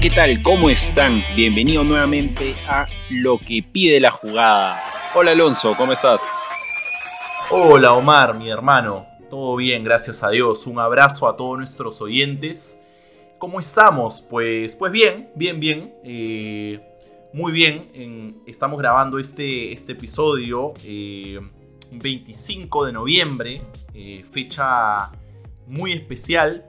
¿qué tal? ¿Cómo están? Bienvenidos nuevamente a Lo que pide la jugada. Hola Alonso, ¿cómo estás? Hola Omar, mi hermano. Todo bien, gracias a Dios. Un abrazo a todos nuestros oyentes. ¿Cómo estamos? Pues, pues bien, bien, bien. Eh, muy bien. estamos grabando este, este episodio eh, 25 de noviembre, eh, fecha muy especial,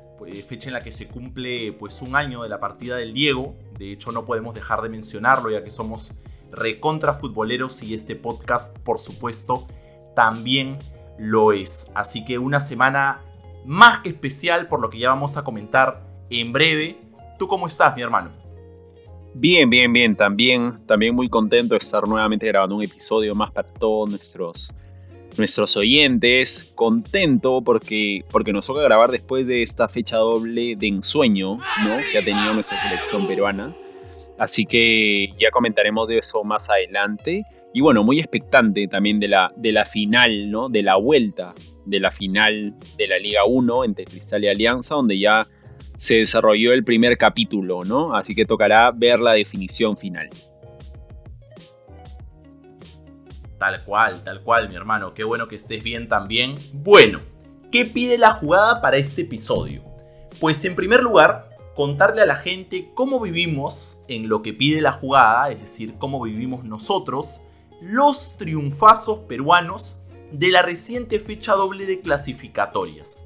fecha en la que se cumple pues, un año de la partida del Diego. De hecho, no podemos dejar de mencionarlo ya que somos recontra futboleros y este podcast, por supuesto, también lo es. Así que una semana más que especial por lo que ya vamos a comentar en breve. ¿Tú cómo estás, mi hermano? Bien, bien, bien. También, también muy contento de estar nuevamente grabando un episodio más para todos nuestros, nuestros oyentes. Contento porque, porque nos toca grabar después de esta fecha doble de ensueño ¿no? que ha tenido nuestra selección peruana. Así que ya comentaremos de eso más adelante. Y bueno, muy expectante también de la, de la final, ¿no? De la vuelta de la final de la Liga 1 entre Cristal y Alianza, donde ya se desarrolló el primer capítulo, ¿no? Así que tocará ver la definición final. Tal cual, tal cual, mi hermano. Qué bueno que estés bien también. Bueno, ¿qué pide la jugada para este episodio? Pues en primer lugar, contarle a la gente cómo vivimos en lo que pide la jugada, es decir, cómo vivimos nosotros, los triunfazos peruanos de la reciente fecha doble de clasificatorias.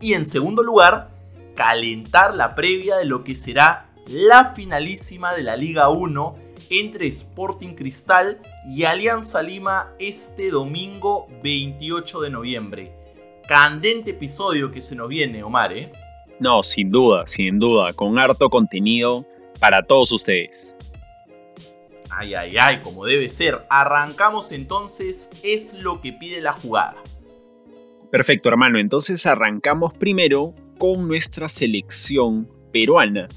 Y en segundo lugar, calentar la previa de lo que será la finalísima de la Liga 1 entre Sporting Cristal y Alianza Lima este domingo 28 de noviembre. Candente episodio que se nos viene, Omar, ¿eh? No, sin duda, sin duda, con harto contenido para todos ustedes. Ay, ay, ay, como debe ser. Arrancamos entonces, es lo que pide la jugada. Perfecto, hermano. Entonces arrancamos primero con nuestra selección peruana,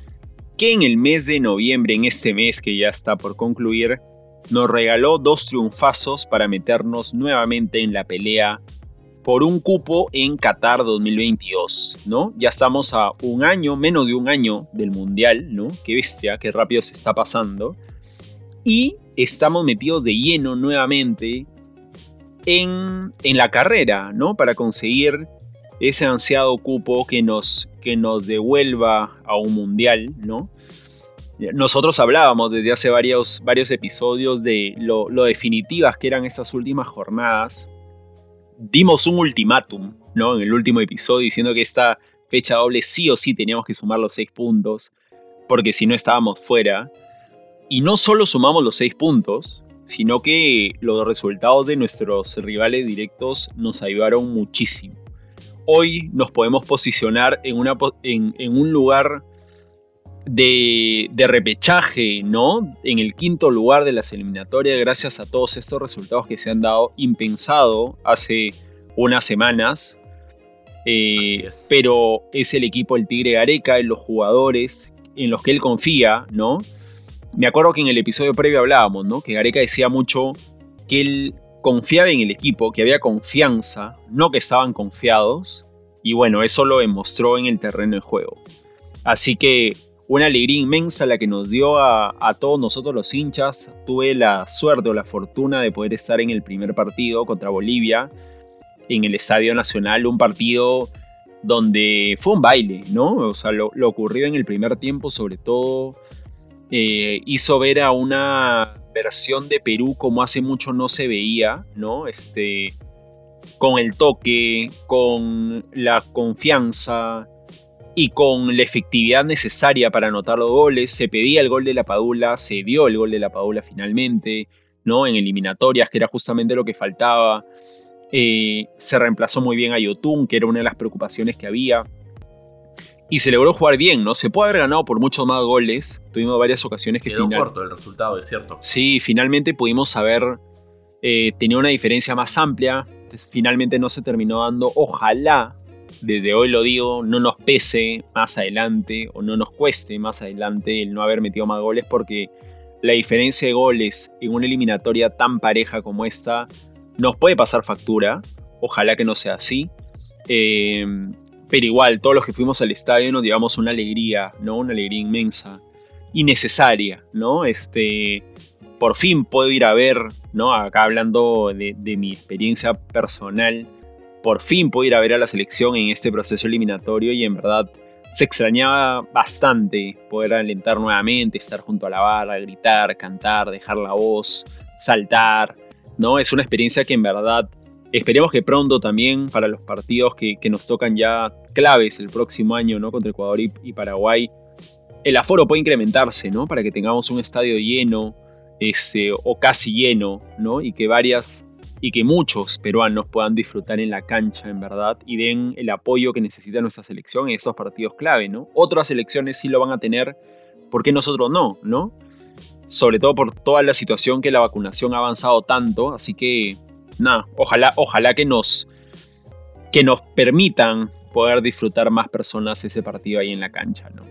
que en el mes de noviembre, en este mes que ya está por concluir, nos regaló dos triunfazos para meternos nuevamente en la pelea por un cupo en Qatar 2022, ¿no? Ya estamos a un año, menos de un año del Mundial, ¿no? Qué bestia, qué rápido se está pasando. Y estamos metidos de lleno nuevamente en, en la carrera, ¿no? Para conseguir ese ansiado cupo que nos, que nos devuelva a un mundial, ¿no? Nosotros hablábamos desde hace varios, varios episodios de lo, definitivas que eran estas últimas jornadas. Dimos un ultimátum, ¿no? En el último episodio diciendo que esta fecha doble sí o sí teníamos que sumar los seis puntos, porque si no estábamos fuera. Y no solo sumamos los seis puntos, sino que los resultados de nuestros rivales directos nos ayudaron muchísimo hoy nos podemos posicionar en, un lugar de, repechaje, ¿no? En el quinto lugar de las eliminatorias, gracias a todos estos resultados que se han dado impensado hace unas semanas. Eh, pero es el equipo del Tigre Gareca, en los jugadores en los que él confía, ¿no? Me acuerdo que en el episodio previo hablábamos, ¿no? Que Gareca decía mucho que él confiaba en el equipo, que había confianza, no que estaban confiados. Y bueno, eso lo demostró en el terreno de juego. Así que una alegría inmensa la que nos dio a, todos nosotros los hinchas. Tuve la suerte o la fortuna de poder estar en el primer partido contra Bolivia en el Estadio Nacional, un partido donde fue un baile, ¿no? O sea, lo, ocurrido en el primer tiempo sobre todo eh, hizo ver a una versión de Perú como hace mucho no se veía, ¿no? Este, con el toque, con la confianza y con la efectividad necesaria para anotar los goles. Se pedía el gol de la Padula, se dio el gol de la Padula finalmente, ¿no? En eliminatorias, que era justamente lo que faltaba. Eh, se reemplazó muy bien a Yotun, que era una de las preocupaciones que había y se logró jugar bien, ¿no? Se puede haber ganado por muchos más goles. Tuvimos varias ocasiones que Quedó corto el resultado, es cierto. Sí, finalmente pudimos haber eh, tenido una diferencia más amplia. Finalmente no se terminó dando. Ojalá, desde hoy lo digo, no nos pese más adelante o no nos cueste más adelante el no haber metido más goles porque la diferencia de goles en una eliminatoria tan pareja como esta nos puede pasar factura. Ojalá que no sea así. Eh, pero igual, todos los que fuimos al estadio nos llevamos una alegría, ¿no? Una alegría inmensa. innecesaria, ¿no? Este, por fin puedo ir a ver, ¿no? Acá hablando de mi experiencia personal, por fin puedo ir a ver a la selección en este proceso eliminatorio y en verdad se extrañaba bastante poder alentar nuevamente, estar junto a la barra, gritar, cantar, dejar la voz, saltar, ¿no? Es una experiencia que en verdad esperemos que pronto también para los partidos que, nos tocan ya claves el próximo año, ¿no? Contra Ecuador y, Paraguay, el aforo puede incrementarse, ¿no? Para que tengamos un estadio lleno, este, o casi lleno, ¿no? Y que varias y que muchos peruanos puedan disfrutar en la cancha, en verdad, y den el apoyo que necesita nuestra selección en estos partidos clave, ¿no? Otras selecciones sí lo van a tener, ¿por qué nosotros no, no? Sobre todo por toda la situación que la vacunación ha avanzado tanto, así que, nada, ojalá, ojalá que nos, que nos permitan poder disfrutar más personas ese partido ahí en la cancha, ¿no?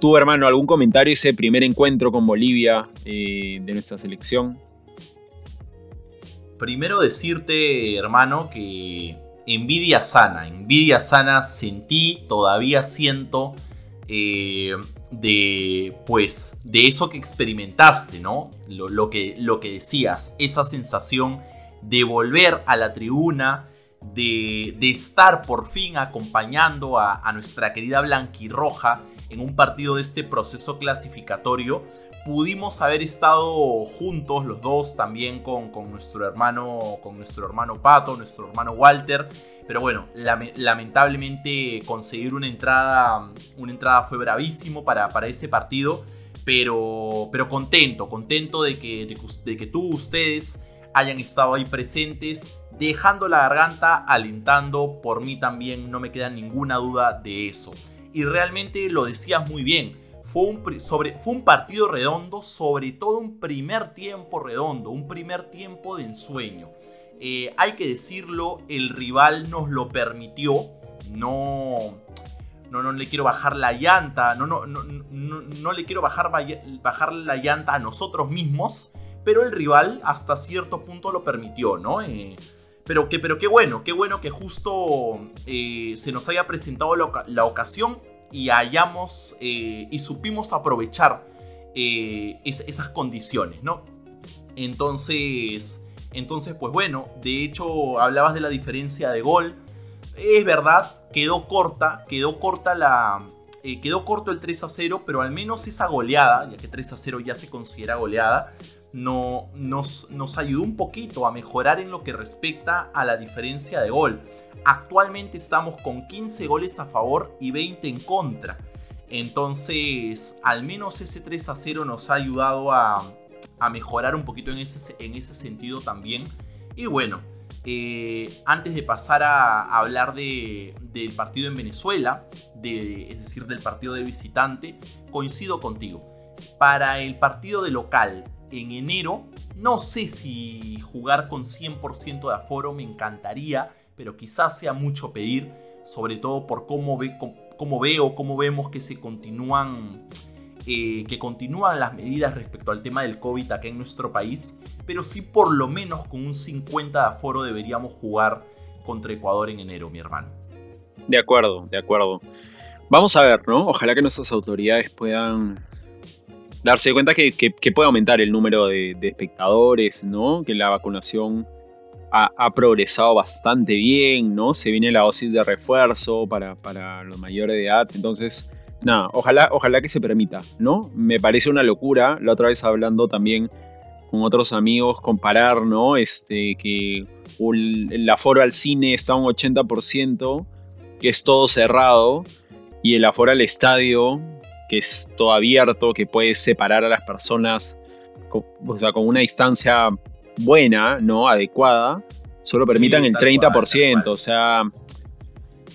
¿Tú, hermano, algún comentario ese primer encuentro con Bolivia eh, de nuestra selección? Primero decirte, hermano, que envidia sana, envidia sana sentí, todavía siento eh, de, pues, de eso que experimentaste, ¿no? Lo, que, lo que decías, esa sensación de volver a la tribuna, de, de estar por fin acompañando a, a nuestra querida Blanquirroja en un partido de este proceso clasificatorio pudimos haber estado juntos los dos también con, nuestro hermano con nuestro hermano Pato, nuestro hermano Walter, pero bueno, lamentablemente conseguir una entrada una entrada fue bravísimo para, para ese partido, pero, pero contento, contento de que, de, que tú, ustedes hayan estado ahí presentes, dejando la garganta, alentando, por mí también no me queda ninguna duda de eso. Y realmente lo decías muy bien, fue un, partido redondo, sobre todo un primer tiempo redondo, un primer tiempo de ensueño. Eh, hay que decirlo, el rival nos lo permitió, no, no, no le quiero bajar la llanta, no, no, no, no, le quiero bajar, bajar la llanta a nosotros mismos, pero el rival hasta cierto punto lo permitió, ¿no? Eh, pero, que, pero qué bueno, qué bueno que justo eh, se nos haya presentado la ocasión y hayamos eh, y supimos aprovechar eh, esas condiciones, ¿no? Entonces, entonces, pues bueno, de hecho hablabas de la diferencia de gol. Es verdad, quedó corta, quedó corta la, eh, quedó corto el 3 a 0, pero al menos esa goleada, ya que 3 a 0 ya se considera goleada, no, nos, nos ayudó un poquito a mejorar en lo que respecta a la diferencia de gol. Actualmente estamos con 15 goles a favor y 20 en contra. Entonces, al menos ese 3 a 0 nos ha ayudado a, mejorar un poquito en ese, en ese sentido también. Y bueno, eh, antes de pasar a, hablar del partido en Venezuela, de, es decir, del partido de visitante, coincido contigo. Para el partido de local en enero, no sé si jugar con 100% de aforo me encantaría pero quizás sea mucho pedir, sobre todo por cómo, ve, cómo veo, cómo vemos que se continúan, eh, que continúan las medidas respecto al tema del COVID acá en nuestro país, pero sí por lo menos con un 50 de aforo deberíamos jugar contra Ecuador en enero, mi hermano. De acuerdo, de acuerdo. Vamos a ver, ¿no? Ojalá que nuestras autoridades puedan darse cuenta que, puede aumentar el número de, espectadores, ¿no? Que la vacunación ha, progresado bastante bien, ¿no? Se viene la dosis de refuerzo para, los mayores de edad, entonces, nada, ojalá, ojalá que se permita, ¿no? Me parece una locura, la otra vez hablando también con otros amigos, comparar, ¿no? Este, que el aforo al cine está un 80%, que es todo cerrado, y el aforo al estadio, que es todo abierto, que puede separar a las personas, o sea, con una distancia buena, ¿no? Adecuada, solo permitan el 30%. o sea,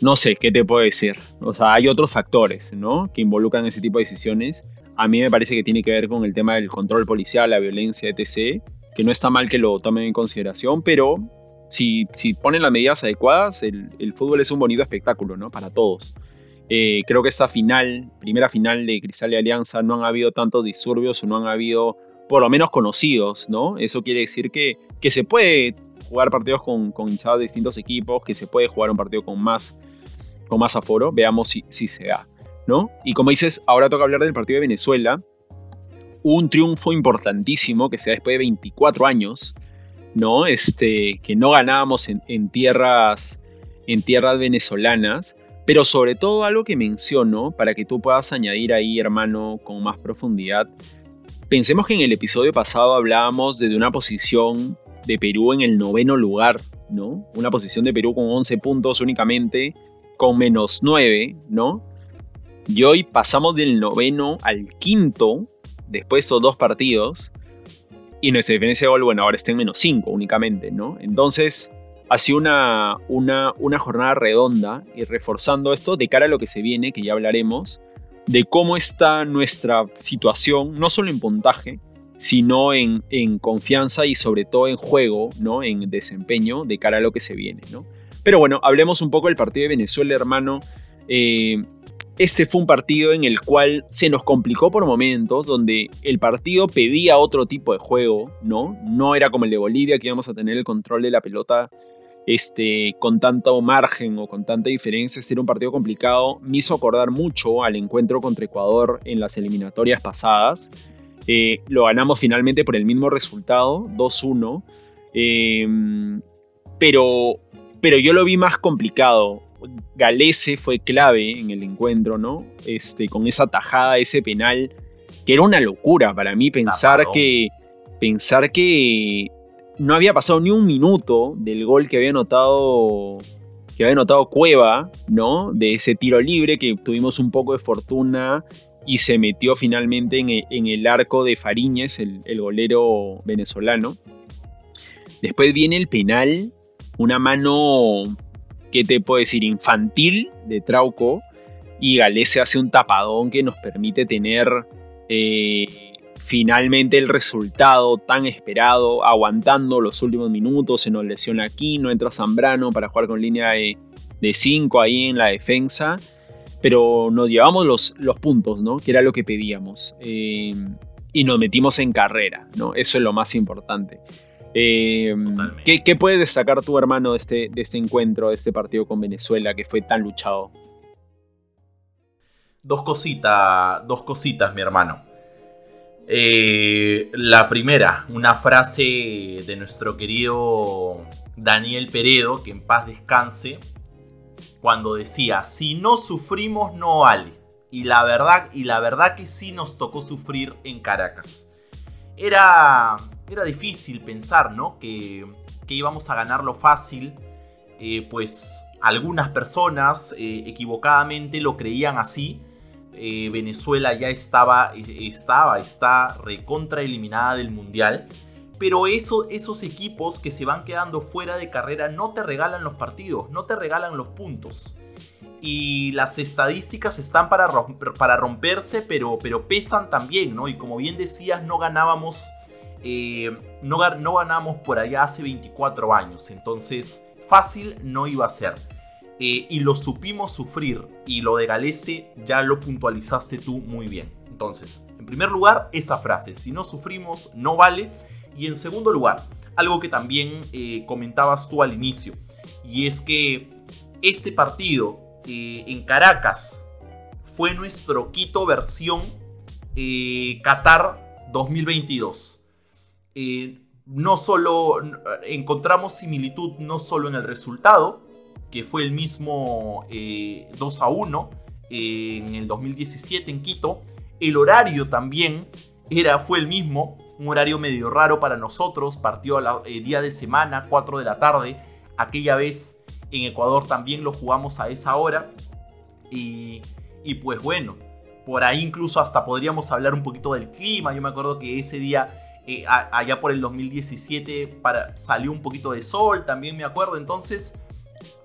no sé qué te puedo decir. O sea, hay otros factores, ¿no? Que involucran ese tipo de decisiones. A mí me parece que tiene que ver con el tema del control policial, la violencia, etc. Que no está mal que lo tomen en consideración, pero si, si ponen las medidas adecuadas, el, el, fútbol es un bonito espectáculo, ¿no? Para todos. Eh, creo que esta final, primera final de Cristal y Alianza, no han habido tantos disturbios o no han habido por lo menos conocidos, ¿no? Eso quiere decir que, que se puede jugar partidos con, con hinchadas de distintos equipos, que se puede jugar un partido con más, con más aforo, veamos si, si se da, ¿no? Y como dices, ahora toca hablar del partido de Venezuela, un triunfo importantísimo que se da después de 24 años, ¿no? Este, que no ganábamos en, tierras, en tierras venezolanas, pero sobre todo algo que menciono para que tú puedas añadir ahí, hermano, con más profundidad. Pensemos que en el episodio pasado hablábamos de una posición de Perú en el noveno lugar, ¿no? Una posición de Perú con 11 puntos únicamente, con menos 9, ¿no? Y hoy pasamos del noveno al quinto, después de estos dos partidos, y nuestra diferencia de gol, bueno, ahora está en menos 5 únicamente, ¿no? Entonces, ha sido una, una, una jornada redonda y reforzando esto de cara a lo que se viene, que ya hablaremos, de cómo está nuestra situación, no solo en puntaje, sino en, en, confianza y sobre todo en juego, ¿no? En desempeño de cara a lo que se viene, ¿no? Pero bueno, hablemos un poco del partido de Venezuela, hermano. Eh, este fue un partido en el cual se nos complicó por momentos, donde el partido pedía otro tipo de juego, ¿no? No era como el de Bolivia, que íbamos a tener el control de la pelota este, con tanto margen o con tanta diferencia. Este era un partido complicado. Me hizo acordar mucho al encuentro contra Ecuador en las eliminatorias pasadas. Eh, lo ganamos finalmente por el mismo resultado, 2-1. Em, pero, pero yo lo vi más complicado. Galese fue clave en el encuentro, ¿no? Este, con esa tajada, ese penal, que era una locura para mí pensar que pensar que no había pasado ni un minuto del gol que había anotado que había anotado Cueva, ¿no? De ese tiro libre que tuvimos un poco de fortuna y se metió finalmente en el, arco de Fariñez, el, el golero venezolano. Después viene el penal, una mano ¿qué te puedo decir? Infantil de Trauco. Y Galese hace un tapadón que nos permite tener eh, finalmente el resultado tan esperado, aguantando los últimos minutos. Se nos lesiona aquí, no entra Zambrano para jugar con línea de 5 ahí en la defensa. Pero nos llevamos los, los puntos, ¿no? Que era lo que pedíamos. Eh, y nos metimos en carrera, ¿no? Eso es lo más importante. Eh, ¿qué, puedes destacar tu hermano de este, de este encuentro, de este partido con Venezuela que fue tan luchado? Dos cositas, dos cositas, mi hermano. Eh, la primera, una frase de nuestro querido Daniel Peredo, que en paz descanse, cuando decía, si no sufrimos no vale. Y la verdad, y la verdad que sí nos tocó sufrir en Caracas. Era era difícil pensar, ¿no? Que, íbamos a ganarlo fácil, eh, pues algunas personas eh, equivocadamente lo creían así. Eh, Venezuela ya estaba, estaba, está recontra eliminada del Mundial. Pero eso, esos equipos que se van quedando fuera de carrera no te regalan los partidos, no te regalan los puntos. Y las estadísticas están para, para romperse, pero, pero pesan también, ¿no? Y como bien decías, no ganábamos eh, no, no ganamos por allá hace 24 años, entonces fácil no iba a ser. Eh, y lo supimos sufrir, y lo de Galese ya lo puntualizaste tú muy bien. Entonces, en primer lugar, esa frase, si no sufrimos, no vale. Y en segundo lugar, algo que también eh, comentabas tú al inicio, y es que este partido en Caracas fue nuestro Quito versión Qatar 2022. Eh, no solo encontramos similitud no solo en el resultado, que fue el mismo 2 eh, a 1 eh, en el 2017 en Quito, el horario también era, fue el mismo, un horario medio raro para nosotros, partió el día de semana, 4 de la tarde, aquella vez en Ecuador también lo jugamos a esa hora, y, y pues bueno, por ahí incluso hasta podríamos hablar un poquito del clima, yo me acuerdo que ese día eh, allá por el 2017 para, salió un poquito de sol, también me acuerdo. Entonces,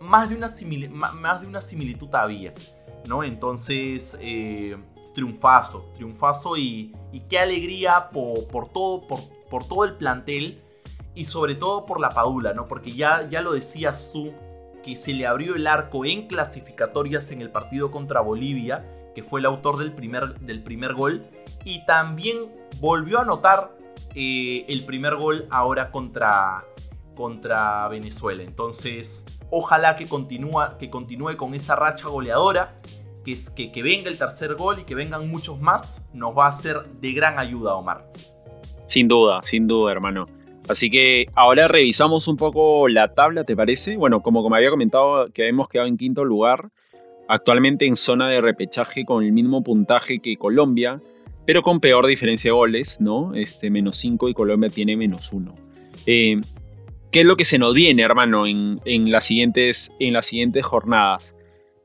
más de una, más de una similitud había, ¿no? Entonces, eh, triunfazo, triunfazo y, qué alegría por, todo, por, todo el plantel y sobre todo por la Padula, ¿no? Porque ya, ya lo decías tú, que se le abrió el arco en clasificatorias en el partido contra Bolivia, que fue el autor del primer, del primer gol, y también volvió a anotar eh, el primer gol ahora contra, contra Venezuela. Entonces, ojalá que, que continúe con esa racha goleadora, que, que, que venga el tercer gol y que vengan muchos más, nos va a ser de gran ayuda, Omar. Sin duda, sin duda, hermano. Así que ahora revisamos un poco la tabla, ¿te parece? Bueno, como, como había comentado, que hemos quedado en quinto lugar, actualmente en zona de repechaje con el mismo puntaje que Colombia, pero con peor diferencia de goles, ¿no? Este, menos 5 y Colombia tiene menos 1. Eh, ¿Qué es lo que se nos viene, hermano, en, las, siguientes, en las siguientes jornadas?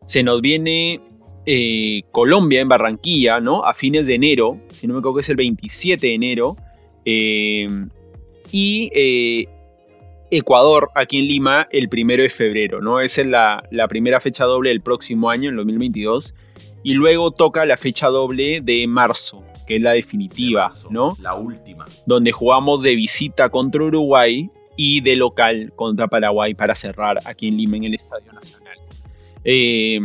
Se nos viene eh, Colombia en Barranquilla, ¿no? A fines de enero, si no me equivoco es el 27 de enero. Eh, y Ecuador aquí en Lima el primero de febrero, ¿no? Esa es la, la, primera fecha doble del próximo año, en 2022. Y luego toca la fecha doble de marzo, que es la definitiva, ¿no? La última. Donde jugamos de visita contra Uruguay y de local contra Paraguay para cerrar aquí en Lima en el Estadio Nacional. Eh,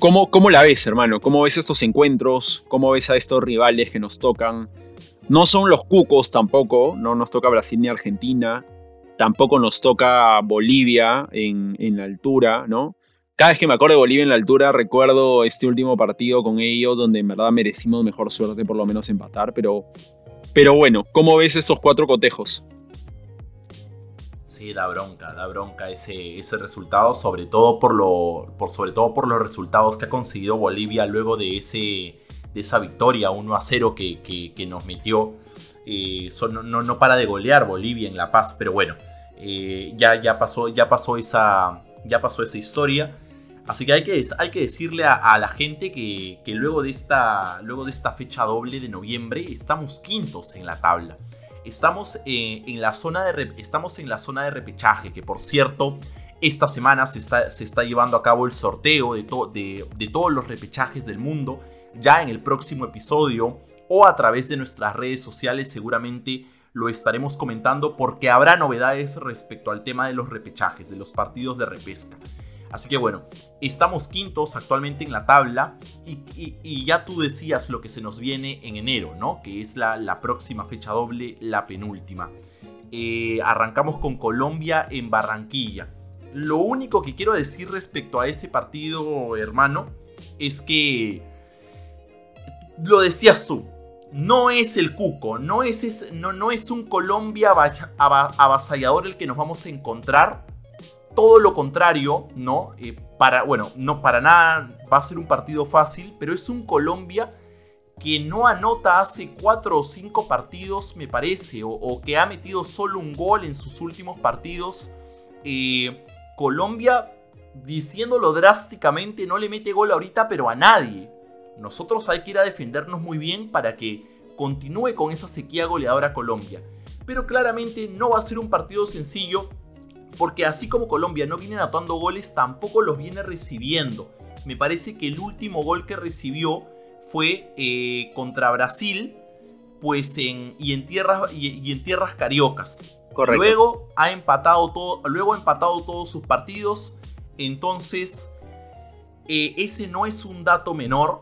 ¿cómo, ¿Cómo la ves, hermano? ¿Cómo ves estos encuentros? ¿Cómo ves a estos rivales que nos tocan? No son los cucos tampoco, no nos toca Brasil ni Argentina, tampoco nos toca Bolivia en, en la altura, ¿no? Cada vez que me acuerdo de Bolivia en la altura, recuerdo este último partido con ellos, donde en verdad merecimos mejor suerte, por lo menos empatar. Pero, pero bueno, ¿cómo ves estos cuatro cotejos? Da bronca, da bronca ese, ese resultado, sobre todo, por lo, por, sobre todo por los resultados que ha conseguido Bolivia luego de, ese, de esa victoria 1 a 0 que, que, nos metió. Eh, no, no, para de golear Bolivia en La Paz, pero bueno, eh, ya, ya, pasó, ya, pasó esa, ya pasó esa historia. Así que hay que, hay que decirle a, la gente que, luego, de esta, luego de esta fecha doble de noviembre estamos quintos en la tabla. Estamos, eh, en, la zona de, estamos en la zona de repechaje, que por cierto, esta semana se está, se está llevando a cabo el sorteo de, de, de todos los repechajes del mundo. Ya en el próximo episodio o a través de nuestras redes sociales seguramente lo estaremos comentando porque habrá novedades respecto al tema de los repechajes, de los partidos de repesca. Así que bueno, estamos quintos actualmente en la tabla y, ya tú decías lo que se nos viene en enero, ¿no? Que es la, próxima fecha doble, la penúltima. Eh, arrancamos con Colombia en Barranquilla. Lo único que quiero decir respecto a ese partido, hermano, es que lo decías tú, no es el cuco, no es, no, no es un Colombia avasallador el que nos vamos a encontrar todo lo contrario, ¿no? Eh, para, bueno, no para nada va a ser un partido fácil, pero es un Colombia que no anota hace cuatro o cinco partidos, me parece, o, que ha metido solo un gol en sus últimos partidos. Eh, Colombia, diciéndolo drásticamente, no le mete gol ahorita, pero a nadie. Nosotros hay que ir a defendernos muy bien para que continúe con esa sequía goleadora Colombia. Pero claramente no va a ser un partido sencillo porque así como Colombia no viene anotando goles, tampoco los viene recibiendo. Me parece que el último gol que recibió fue eh, contra Brasil, pues en, y, en tierras, y, en tierras cariocas. Luego ha empatado, todo, luego ha empatado todos sus partidos. Entonces, eh, ese no es un dato menor.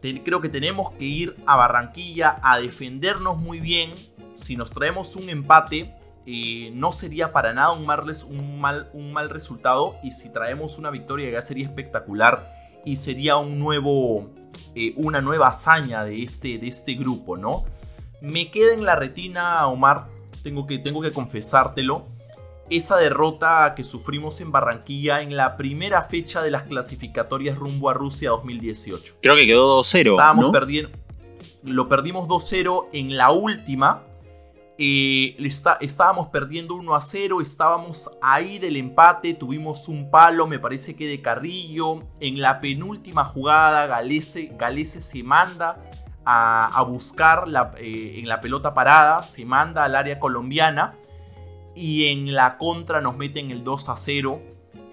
creo que tenemos que ir a Barranquilla a defendernos muy bien. Si nos traemos un empate, eh, no sería para nada un mal, un, mal, un mal resultado y si traemos una victoria ya sería espectacular y sería un nuevo, eh, una nueva hazaña de este, de este grupo, ¿no? Me queda en la retina, Omar, tengo que, tengo que confesártelo, esa derrota que sufrimos en Barranquilla en la primera fecha de las clasificatorias rumbo a Rusia 2018. Creo que quedó 2-0. Estábamos perdiendo. Lo perdimos 2-0 en la última estábamos perdiendo 1 a 0, estábamos ahí del empate, tuvimos un palo, me parece que de Carrillo. En la penúltima jugada, Galese, se manda a, buscar eh, en la pelota parada, se manda al área colombiana y en la contra nos meten el 2 a 0.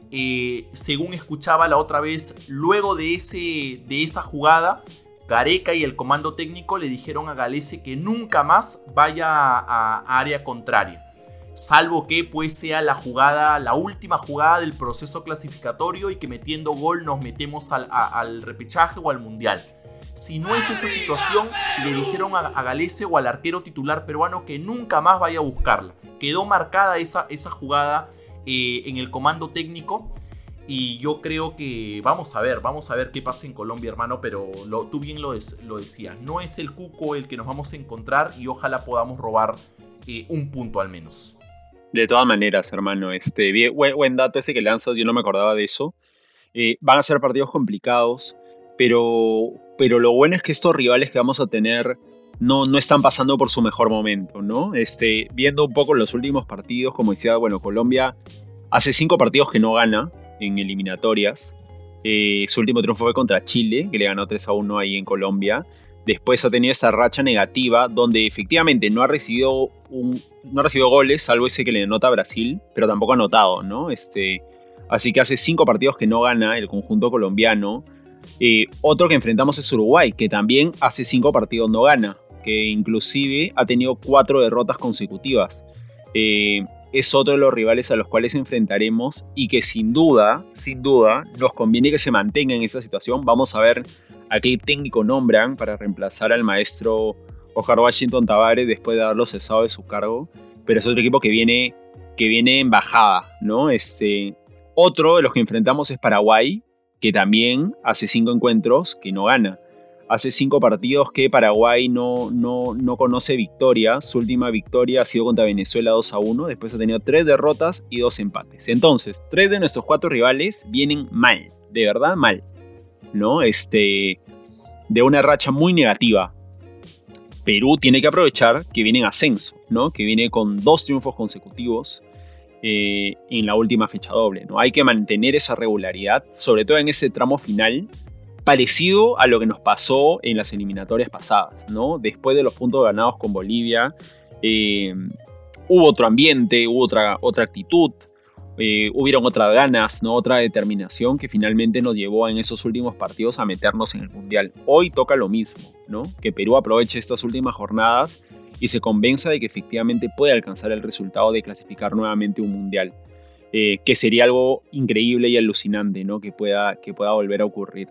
Eh, según escuchaba la otra vez, luego de, ese, de esa jugada, Gareca y el comando técnico le dijeron a Galese que nunca más vaya a, área contraria. Salvo que pues sea la jugada, la última jugada del proceso clasificatorio y que metiendo gol nos metemos al, repechaje o al mundial. Si no es esa situación, le dijeron a, Galese o al arquero titular peruano que nunca más vaya a buscarla. Quedó marcada esa, esa jugada eh, en el comando técnico Y yo creo que vamos a ver, vamos a ver qué pasa en Colombia, hermano, pero tú bien lo, lo, decías, no es el cuco el que nos vamos a encontrar y ojalá podamos robar eh, un punto al menos. De todas maneras, hermano, este, buen, dato ese que lanzas, yo no me acordaba de eso. Eh, van a ser partidos complicados, pero, pero lo bueno es que estos rivales que vamos a tener no, no están pasando por su mejor momento, ¿no? Este, viendo un poco los últimos partidos, como decía, bueno, Colombia hace cinco partidos que no gana, en eliminatorias. Eh, su último triunfo fue contra Chile, que le ganó 3 a 1 ahí en Colombia. Después ha tenido esa racha negativa donde efectivamente no ha recibido, no ha recibido goles, salvo ese que le denota a Brasil, pero tampoco ha anotado, ¿no? Este, así que hace cinco partidos que no gana el conjunto colombiano. Eh, otro que enfrentamos es Uruguay, que también hace cinco partidos no gana, que inclusive ha tenido cuatro derrotas consecutivas. Eh, es otro de los rivales a los cuales enfrentaremos y que sin duda, sin duda, nos conviene que se mantenga en esta situación. Vamos a ver a qué técnico nombran para reemplazar al maestro Oscar Washington Tavares después de haberlo cesado de su cargo. Pero es otro equipo que viene, que viene en bajada, ¿no? Este, otro de los que enfrentamos es Paraguay, que también hace cinco encuentros que no gana hace cinco partidos que Paraguay no, no, no conoce victoria. Su última victoria ha sido contra Venezuela 2 a 1. Después ha tenido tres derrotas y dos empates. Entonces, tres de nuestros cuatro rivales vienen mal. De verdad, mal. ¿No? Este. De una racha muy negativa. Perú tiene que aprovechar que viene en ascenso, ¿no? Que viene con dos triunfos consecutivos. Eh, en la última fecha doble. ¿no? Hay que mantener esa regularidad, sobre todo en ese tramo final, parecido a lo que nos pasó en las eliminatorias pasadas, ¿no? Después de los puntos ganados con Bolivia, eh, hubo otro ambiente, hubo otra, otra actitud, eh, hubieron otras ganas, ¿no? otra determinación que finalmente nos llevó en esos últimos partidos a meternos en el Mundial. Hoy toca lo mismo, ¿no? que Perú aproveche estas últimas jornadas y se convenza de que efectivamente puede alcanzar el resultado de clasificar nuevamente un Mundial. Eh, que sería algo increíble y alucinante, ¿no? Que pueda, que pueda volver a ocurrir.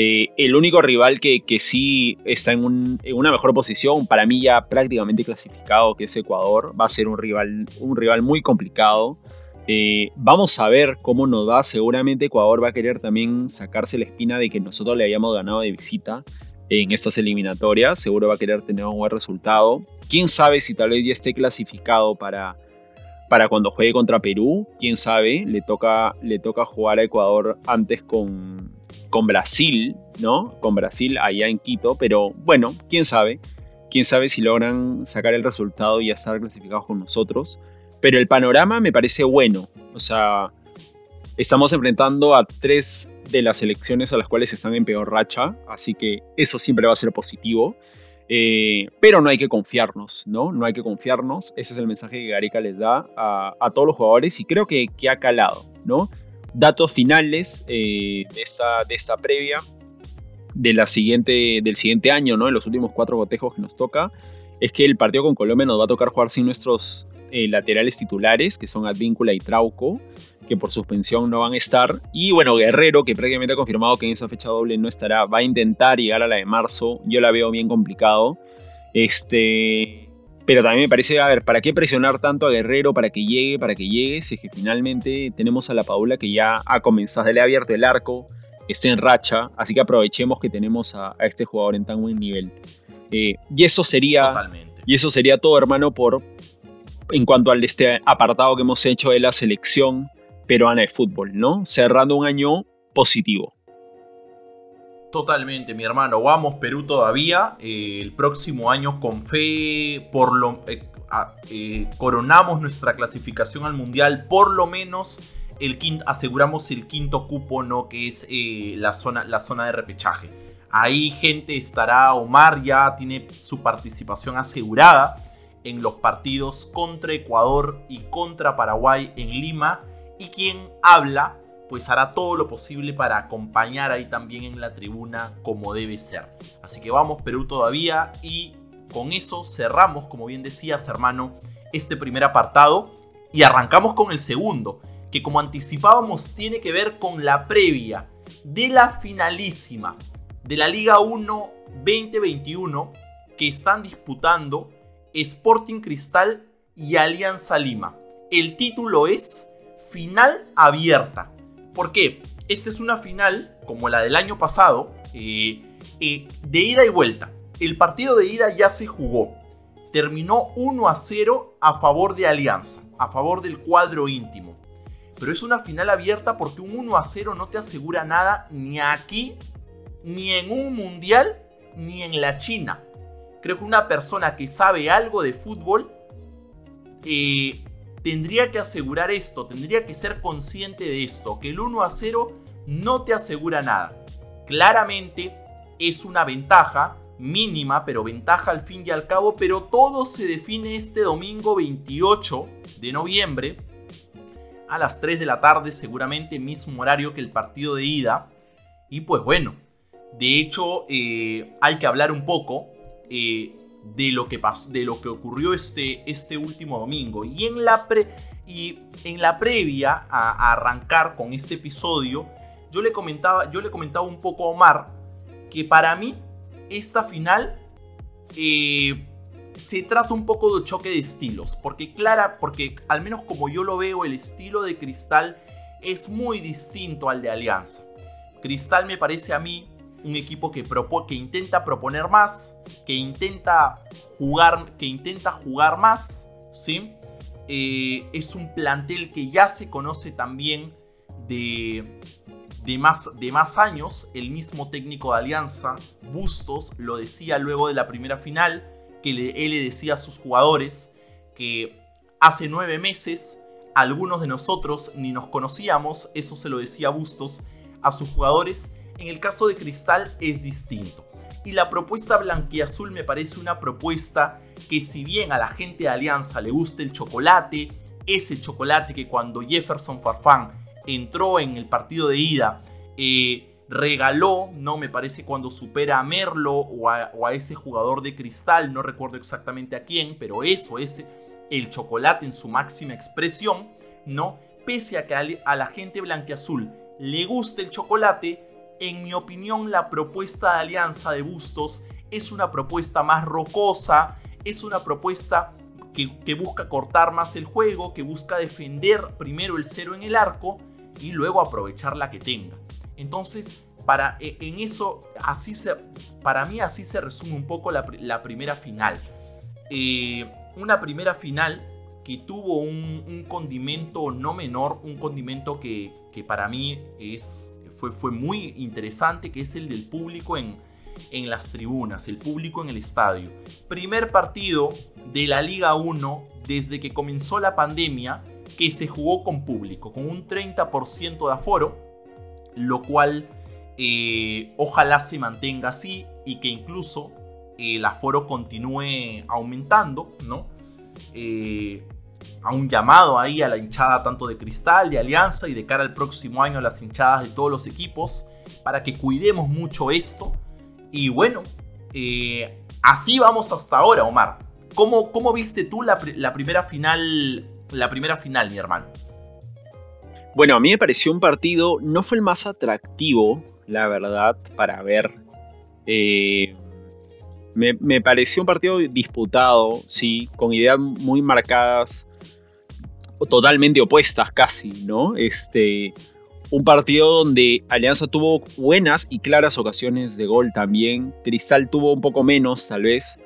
Eh, el único rival que, sí está en, una mejor posición, para mí ya prácticamente clasificado, que es Ecuador, va a ser un rival, un rival muy complicado. Eh, vamos a ver cómo nos va. Seguramente Ecuador va a querer también sacarse la espina de que nosotros le hayamos ganado de visita en estas eliminatorias. Seguro va a querer tener un buen resultado. Quién sabe si tal vez ya esté clasificado para, para cuando juegue contra Perú. Quién sabe, le toca, le toca jugar a Ecuador antes con, con Brasil, ¿no? Con Brasil allá en Quito, pero bueno, quién sabe. Quién sabe si logran sacar el resultado y estar clasificados con nosotros. Pero el panorama me parece bueno. O sea, estamos enfrentando a tres de las selecciones a las cuales están en peor racha, así que eso siempre va a ser positivo. Eh, pero no hay que confiarnos, ¿no? No hay que confiarnos. Ese es el mensaje que Garica les da a, todos los jugadores y creo que, que ha calado, ¿no? Datos finales eh, de, esta, de esta previa de la siguiente, del siguiente año, ¿no? En los últimos cuatro botejos que nos toca, es que el partido con Colombia nos va a tocar jugar sin nuestros eh, laterales titulares, que son Advíncula y Trauco, que por suspensión no van a estar. Y bueno, Guerrero, que prácticamente ha confirmado que en esa fecha doble no estará, va a intentar llegar a la de marzo. Yo la veo bien complicado. Este, pero también me parece, a ver, ¿para qué presionar tanto a Guerrero para que llegue, para que llegue? Si es que finalmente tenemos a la Paula que ya ha comenzado, le ha abierto el arco, está en racha, así que aprovechemos que tenemos a, este jugador en tan buen nivel. Eh, y eso sería. Y eso sería todo, hermano, por en cuanto al este apartado que hemos hecho de la selección peruana de fútbol, ¿no? Cerrando un año positivo. Totalmente, mi hermano. Vamos Perú todavía. Eh, el próximo año con fe por lo eh, eh, coronamos nuestra clasificación al mundial. Por lo menos el aseguramos el quinto cupo, ¿no? Que es la, zona, la zona de repechaje. Ahí gente estará. Omar ya tiene su participación asegurada en los partidos contra Ecuador y contra Paraguay en Lima. Y quien habla pues hará todo lo posible para acompañar ahí también en la tribuna como debe ser. Así que vamos Perú todavía y con eso cerramos, como bien decías hermano, este primer apartado y arrancamos con el segundo, que como anticipábamos tiene que ver con la previa de la finalísima de la Liga 1 2021 que están disputando Sporting Cristal y Alianza Lima. El título es Final Abierta ¿Por qué? Esta es una final, como la del año pasado, eh, eh, de ida y vuelta. El partido de ida ya se jugó. Terminó 1 a 0 a favor de Alianza, a favor del cuadro íntimo. Pero es una final abierta porque un 1 a 0 no te asegura nada ni aquí, ni en un mundial, ni en la China. Creo que una persona que sabe algo de fútbol eh, tendría que asegurar esto, tendría que ser consciente de esto, que el 1 a 0 no te asegura nada. Claramente es una ventaja mínima, pero ventaja al fin y al cabo, pero todo se define este domingo 28 de noviembre a las 3 de la tarde, seguramente mismo horario que el partido de ida. Y pues bueno, de hecho eh, hay que hablar un poco eh, de, lo que pasó, de lo que ocurrió este, este último domingo. Y en la, pre, y en la previa a, arrancar con este episodio, yo le, comentaba, yo le comentaba un poco a Omar que para mí esta final eh, se trata un poco de choque de estilos, porque Clara, porque al menos como yo lo veo, el estilo de Cristal es muy distinto al de Alianza. Cristal me parece a mí un equipo que, que intenta proponer más, que intenta jugar, que intenta jugar más, ¿sí? Eh, es un plantel que ya se conoce también de, de, más, de más años. El mismo técnico de Alianza, Bustos, lo decía luego de la primera final que él le decía a sus jugadores que hace nueve meses algunos de nosotros ni nos conocíamos, eso se lo decía Bustos a sus jugadores. En el caso de Cristal es distinto. Y la propuesta blanquiazul me parece una propuesta que si bien a la gente de Alianza le gusta el chocolate, ese chocolate que cuando Jefferson Farfán entró en el partido de ida, eh, regaló, ¿no? Me parece cuando supera a Merlo o a, ese jugador de cristal, no recuerdo exactamente a quién, pero eso es el chocolate en su máxima expresión, ¿no? Pese a que a la gente blanqueazul le guste el chocolate, en mi opinión la propuesta de alianza de Bustos es una propuesta más rocosa, es una propuesta que, busca cortar más el juego, que busca defender primero el cero en el arco y luego aprovechar la que tenga. Entonces, para, e, en eso, así se, para mí así se resume un poco la, primera final. Eh, una primera final que tuvo un, condimento no menor, un condimento que, para mí es, fue, fue, muy interesante, que es el del público en, en las tribunas, el público en el estadio. Primer partido de la Liga 1 desde que comenzó la pandemia que se jugó con público, con un 30% de aforo lo cual eh, ojalá se mantenga así y que incluso el aforo continúe aumentando, ¿no? Eh, a un llamado ahí a la hinchada tanto de Cristal, de Alianza y de cara al próximo año a las hinchadas de todos los equipos para que cuidemos mucho esto. Y bueno, así vamos hasta ahora, Omar. ¿Cómo, cómo viste tú la, primera final, la primera final, mi hermano? Bueno, a mí me pareció un partido, no fue el más atractivo, la verdad, para ver. Eh, me, pareció un partido disputado, sí, con ideas muy marcadas, totalmente opuestas casi, ¿no? Este, un partido donde Alianza tuvo buenas y claras ocasiones de gol también. Cristal tuvo un poco menos, tal vez.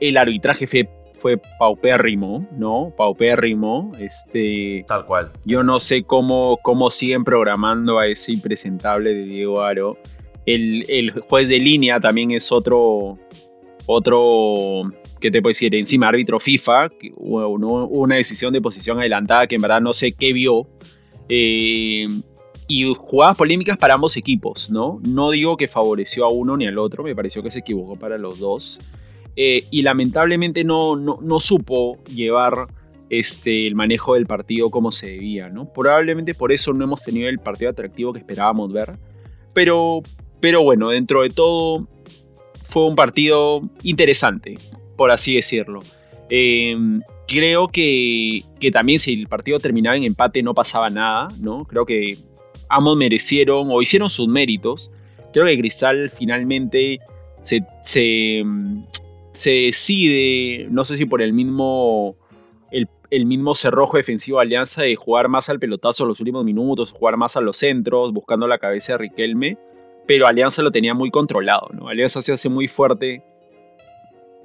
El arbitraje fue fue paupérrimo, ¿no? Paupérrimo. Este, Tal cual. Yo no sé cómo, cómo siguen programando a ese impresentable de Diego Aro. El, juez de línea también es otro, otro, ¿qué te puedo decir? Encima árbitro FIFA, hubo una decisión de posición adelantada que en verdad no sé qué vio. Eh, y jugadas polémicas para ambos equipos, ¿no? No digo que favoreció a uno ni al otro, me pareció que se equivocó para los dos. Eh, y lamentablemente no, no, supo llevar este, el manejo del partido como se debía, ¿no? Probablemente por eso no hemos tenido el partido atractivo que esperábamos ver, pero, pero bueno, dentro de todo fue un partido interesante, por así decirlo. Em, creo que, que, también si el partido terminaba en empate no pasaba nada, ¿no? Creo que ambos merecieron o hicieron sus méritos. Creo que Cristal finalmente se, se, se decide, no sé si por el mismo, el, el mismo cerrojo defensivo de Alianza de jugar más al pelotazo en los últimos minutos, jugar más a los centros, buscando la cabeza de Riquelme, pero Alianza lo tenía muy controlado, ¿no? Alianza se hace muy fuerte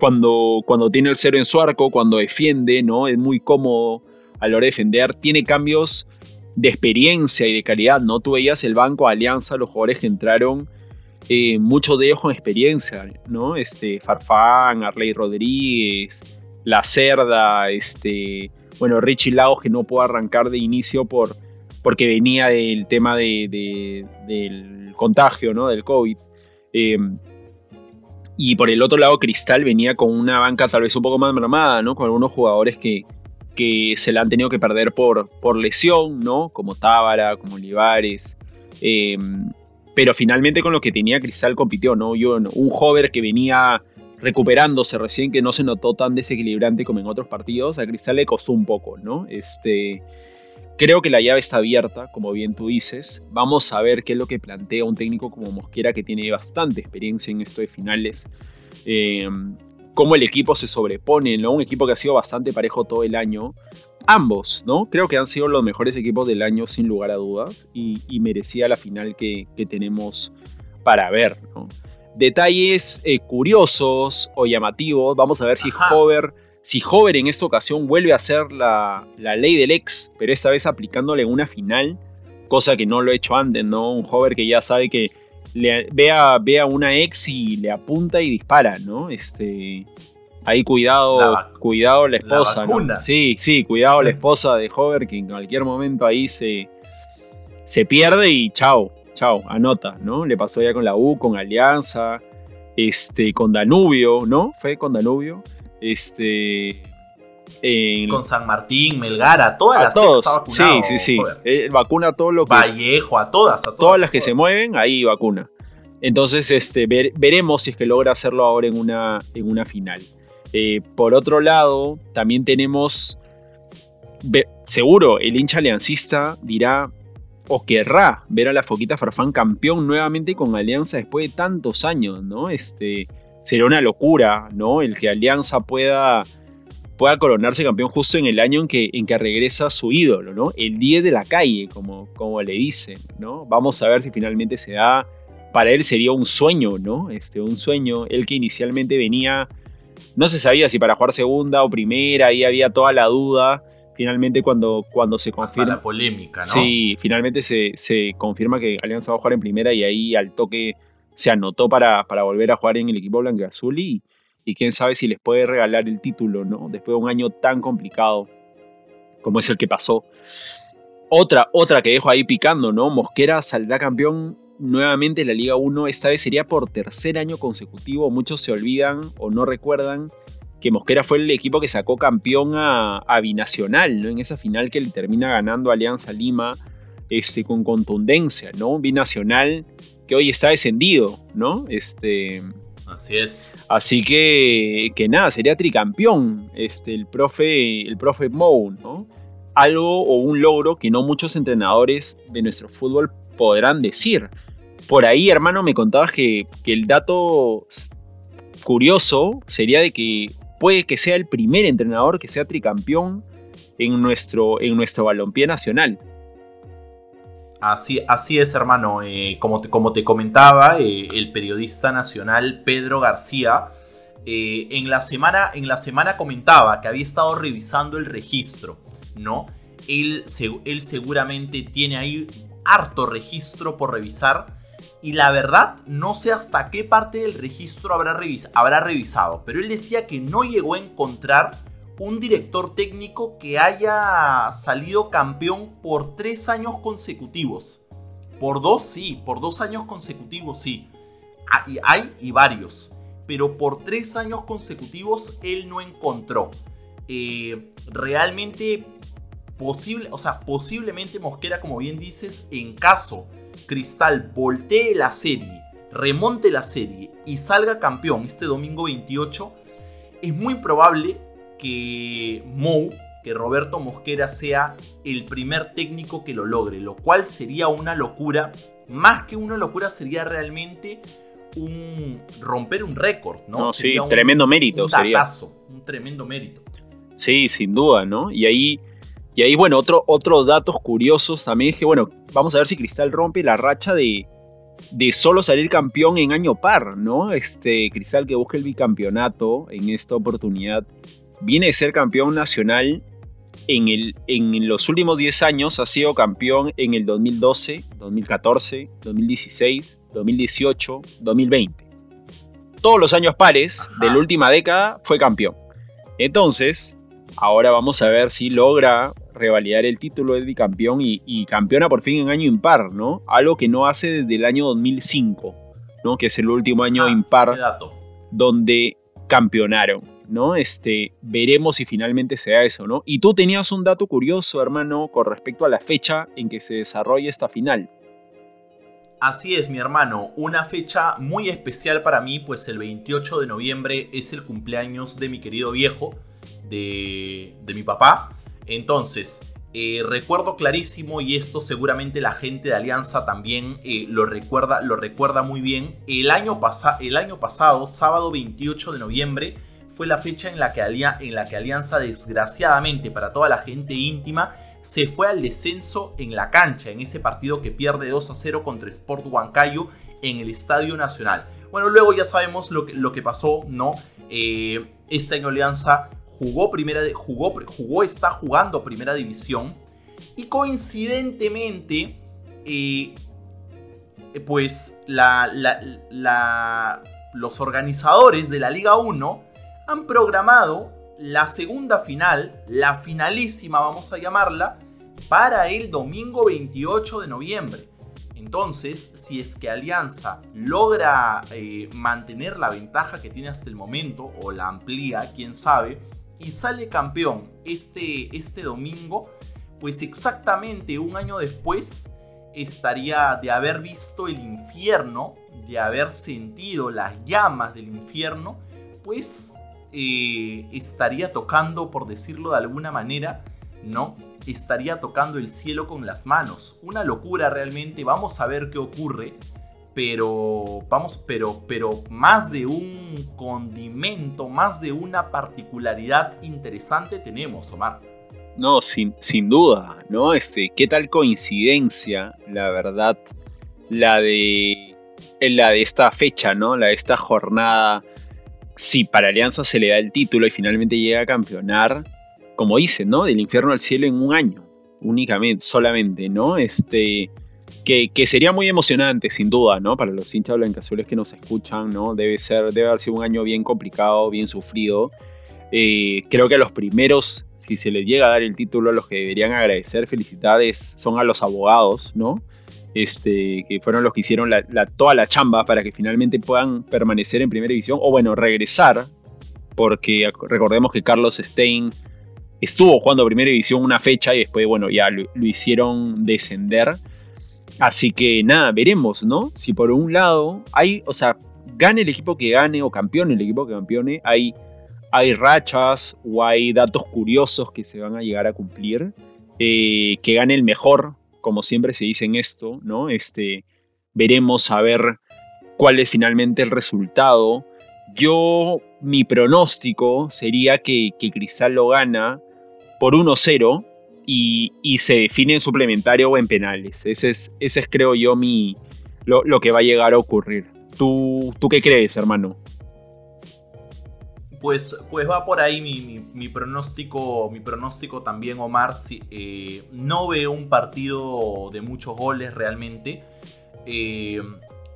cuando, cuando tiene el cero en su arco, cuando defiende, ¿no? Es muy cómodo a la hora de defender, tiene cambios de experiencia y de calidad, ¿no? Tú veías el banco Alianza, los jugadores que entraron, eh, muchos de ellos con experiencia, ¿no? Este, Farfán, Arley Rodríguez, La Cerda, este, bueno, Richie Lagos que no pudo arrancar de inicio por, porque venía del tema de, del contagio, ¿no? Del COVID. Eh, y por el otro lado, Cristal venía con una banca tal vez un poco más mermada, ¿no? Con algunos jugadores que, que se la han tenido que perder por, por lesión, ¿no? Como Tábara, como Olivares. Eh, pero finalmente con lo que tenía Cristal compitió, ¿no? Yo, un Hover que venía recuperándose recién, que no se notó tan desequilibrante como en otros partidos, a Cristal le costó un poco, ¿no? Este, creo que la llave está abierta, como bien tú dices. Vamos a ver qué es lo que plantea un técnico como Mosquera, que tiene bastante experiencia en esto de finales. Eh, cómo el equipo se sobrepone, ¿no? Un equipo que ha sido bastante parejo todo el año. Ambos, ¿no? Creo que han sido los mejores equipos del año sin lugar a dudas y, merecía la final que, tenemos para ver, ¿no? Detalles eh, curiosos o llamativos. Vamos a ver si Hover, si Hover en esta ocasión vuelve a hacer la, la ley del ex, pero esta vez aplicándole una final, cosa que no lo he hecho antes, ¿no? Un Hover que ya sabe que le, ve, a, una ex y le apunta y dispara, ¿no? Este, ahí cuidado, la, cuidado la esposa, ¿no? Sí, sí, cuidado la esposa de Hover que en cualquier momento ahí se, se pierde y chao, chao, anota, ¿no? Le pasó ya con la U, con Alianza, este, con Danubio, ¿no? Fue con Danubio, este... con San Martín, Melgara, todas las todos. Sí, sí, sí. Eh, vacuna todo lo que. Vallejo, a todas, a todas. Todas las que se mueven, ahí vacuna. Entonces, este, veremos si es que logra hacerlo ahora en una, en una final. Eh, por otro lado, también tenemos. seguro, el hincha aliancista dirá o querrá ver a la Foquita Farfán campeón nuevamente con Alianza después de tantos años, ¿no? Este, sería una locura, ¿no? El que Alianza pueda pueda coronarse campeón justo en el año en que, en que regresa su ídolo, ¿no? El 10 de la calle, como, como le dicen, ¿no? Vamos a ver si finalmente se da. Para él sería un sueño, ¿no? Este, un sueño. Él que inicialmente venía, no se sabía si para jugar segunda o primera, ahí había toda la duda. Finalmente cuando, cuando se confirma... la polémica, ¿no? Sí, finalmente se, se confirma que Alianza va a jugar en primera y ahí al toque se anotó para, para volver a jugar en el equipo blanco azul y y quién sabe si les puede regalar el título, ¿no? Después de un año tan complicado como es el que pasó. Otra, otra que dejo ahí picando, ¿no? Mosquera saldrá campeón nuevamente en la Liga 1. Esta vez sería por tercer año consecutivo. Muchos se olvidan o no recuerdan que Mosquera fue el equipo que sacó campeón a, Binacional, ¿no? En esa final que le termina ganando Alianza Lima este, con contundencia, ¿no? Binacional que hoy está descendido, ¿no? Este, Así es. Así que, que nada, sería tricampeón este, el profe, el profe Mou, ¿no? Algo o un logro que no muchos entrenadores de nuestro fútbol podrán decir. Por ahí, hermano, me contabas que, que el dato curioso sería de que puede que sea el primer entrenador que sea tricampeón en nuestro, en nuestro balompié nacional. Así, es, hermano. Eh, como, te, comentaba, eh, el periodista nacional Pedro García eh, en, la semana, en la semana comentaba que había estado revisando el registro, ¿no? Él, él seguramente tiene ahí harto registro por revisar. Y la verdad, no sé hasta qué parte del registro habrá, habrá revisado. Pero él decía que no llegó a encontrar un director técnico que haya salido campeón por tres años consecutivos. Por dos sí, por dos años consecutivos sí. Hay, ah, hay y varios. Pero por tres años consecutivos él no encontró. Eh, realmente posible, o sea, posiblemente Mosquera, como bien dices, en caso Cristal voltee la serie, remonte la serie y salga campeón este domingo 28, es muy probable que Mou, que Roberto Mosquera sea el primer técnico que lo logre, lo cual sería una locura. Más que una locura sería realmente un romper un récord, ¿no? sí, tremendo mérito un sería. un tremendo mérito. Sí, sin duda, ¿no? Y ahí, y ahí bueno, otro, otros datos curiosos también es que, bueno, vamos a ver si Cristal rompe la racha de, de solo salir campeón en año par, ¿no? Este Cristal que busca el bicampeonato en esta oportunidad viene de ser campeón nacional en, el, en los últimos 10 años, ha sido campeón en el 2012, 2014, 2016, 2018, 2020. Todos los años pares de la última década fue campeón. Entonces, ahora vamos a ver si logra revalidar el título de bicampeón y, y campeona por fin en año impar, ¿no? Algo que no hace desde el año 2005, ¿no? Que es el último año ah, impar donde campeonaron. ¿No? Este, veremos si finalmente se eso, ¿no? Y tú tenías un dato curioso, hermano, con respecto a la fecha en que se desarrolla esta final. Así es, mi hermano, una fecha muy especial para mí, pues el 28 de noviembre es el cumpleaños de mi querido viejo, de, mi papá. Entonces, eh, recuerdo clarísimo, y esto seguramente la gente de Alianza también eh, lo, recuerda, lo recuerda muy bien, el año, el año pasado, sábado 28 de noviembre, fue la fecha en la, que en la que Alianza, desgraciadamente para toda la gente íntima, se fue al descenso en la cancha, en ese partido que pierde 2 a 0 contra Sport Huancayo en el Estadio Nacional. Bueno, luego ya sabemos lo que, lo que pasó, ¿no? Eh, este año Alianza jugó primera, jugó, jugó, está jugando primera división y coincidentemente, eh, pues los organizadores de la Liga 1 han programado la segunda final, la finalísima vamos a llamarla, para el domingo 28 de noviembre. Entonces, si es que Alianza logra eh, mantener la ventaja que tiene hasta el momento, o la amplía, quién sabe, y sale campeón este, este domingo, pues exactamente un año después estaría de haber visto el infierno, de haber sentido las llamas del infierno, pues estaría tocando, por decirlo de alguna manera, ¿no? Estaría tocando el cielo con las manos. Una locura realmente. Vamos a ver qué ocurre. Pero, vamos, pero, pero más de un condimento, más de una particularidad interesante tenemos, Omar. No, sin, sin duda, ¿no? Este, qué tal coincidencia, la verdad, la de, la de esta fecha, ¿no? La de esta jornada si para Alianza se le da el título y finalmente llega a campeonar, como dicen, ¿no? Del infierno al cielo en un año, únicamente, solamente, ¿no? Este, que, sería muy emocionante, sin duda, ¿no? Para los hinchas blancazules que nos escuchan, ¿no? Debe, ser, debe haber sido un año bien complicado, bien sufrido. Eh, creo que a los primeros, si se les llega a dar el título, a los que deberían agradecer, felicidades, son a los abogados, ¿no? Este, que fueron los que hicieron toda la chamba para que finalmente puedan permanecer en primera división o bueno, regresar, porque recordemos que Carlos Stein estuvo jugando primera división una fecha y después, bueno, ya lo, hicieron descender. Así que nada, veremos, ¿no? Si por un lado hay, o sea, gane el equipo que gane o campeone el equipo que campeone, hay, hay rachas o hay datos curiosos que se van a llegar a cumplir. Eh, que gane el mejor, como siempre se dice en esto, ¿no? Este, veremos a ver cuál es finalmente el resultado. Yo, mi pronóstico sería que, Cristal lo gana por 1-0 y, se define en suplementario o en penales. Ese es, ese es creo yo, mi, lo, lo, que va a llegar a ocurrir. ¿Tú, ¿Tú qué crees, hermano? Pues, pues va por ahí mi, pronóstico, mi pronóstico también, Omar. Eh, no veo un partido de muchos goles realmente. Eh,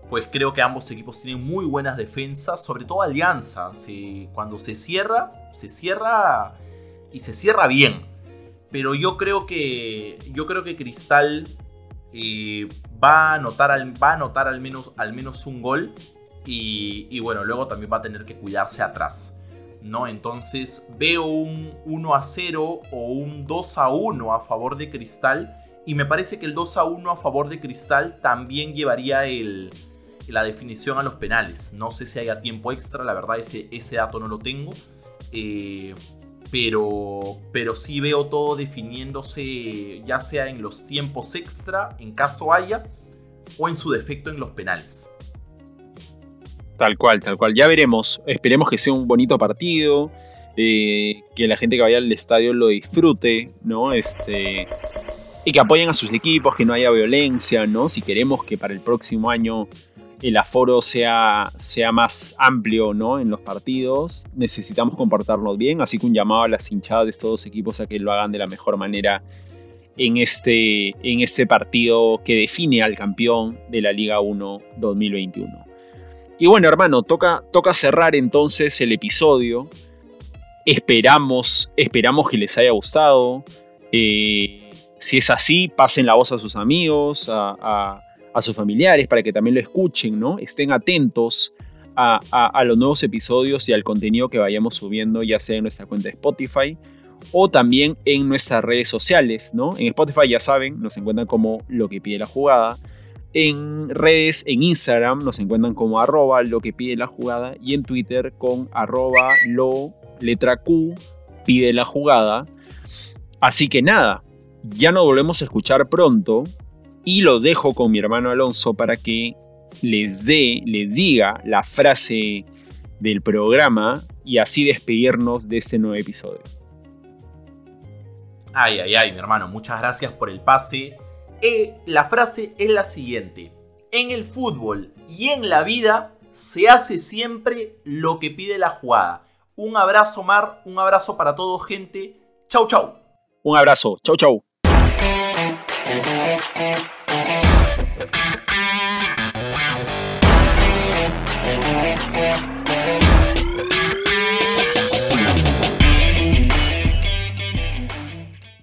pues creo que ambos equipos tienen muy buenas defensas, sobre todo Alianza. cuando se cierra, se cierra y se cierra bien. Pero yo creo que, yo creo que Cristal eh, va, a anotar al, va a al menos, al menos un gol. Y bueno, luego también va a tener que cuidarse atrás. ¿No? Entonces veo un 1 a 0 o un 2 a 1 a favor de Cristal y me parece que el 2 a 1 a favor de Cristal también llevaría el, la definición a los penales. No sé si haya tiempo extra, la verdad ese, ese dato no lo tengo. Eh, pero, pero sí veo todo definiéndose ya sea en los tiempos extra, en caso haya, o en su defecto en los penales. Tal cual, tal cual. Ya veremos. Esperemos que sea un bonito partido. eh, que la gente que vaya al estadio lo disfrute, ¿no? Este, y que apoyen a sus equipos, que no haya violencia, ¿no? Si queremos que para el próximo año el aforo sea, sea más amplio ¿no? en los partidos, necesitamos comportarnos bien, así que un llamado a las hinchadas de estos equipos a que lo hagan de la mejor manera en este, en este partido que define al campeón de la Liga 1 2021. Y bueno, hermano, toca, toca cerrar entonces el episodio. Esperamos, esperamos que les haya gustado. Eh, si es así, pasen la voz a sus amigos, a, sus familiares para que también lo escuchen, ¿no? Estén atentos a, a, los nuevos episodios y al contenido que vayamos subiendo, ya sea en nuestra cuenta de Spotify o también en nuestras redes sociales, ¿no? En Spotify ya saben, nos encuentran como lo que pide la jugada. En redes, en Instagram nos encuentran como arroba lo que pide la jugada y en Twitter con arroba lo letra Q pide la jugada. Así que nada, ya nos volvemos a escuchar pronto y lo dejo con mi hermano Alonso para que les dé, les diga la frase del programa y así despedirnos de este nuevo episodio. Ay, ay, ay, mi hermano, muchas gracias por el pase. Eh, la frase es la siguiente. En el fútbol y en la vida se hace siempre lo que pide la jugada. Un abrazo, Mar, un abrazo para todos, gente. Chau, chau. Un abrazo, chau, chau.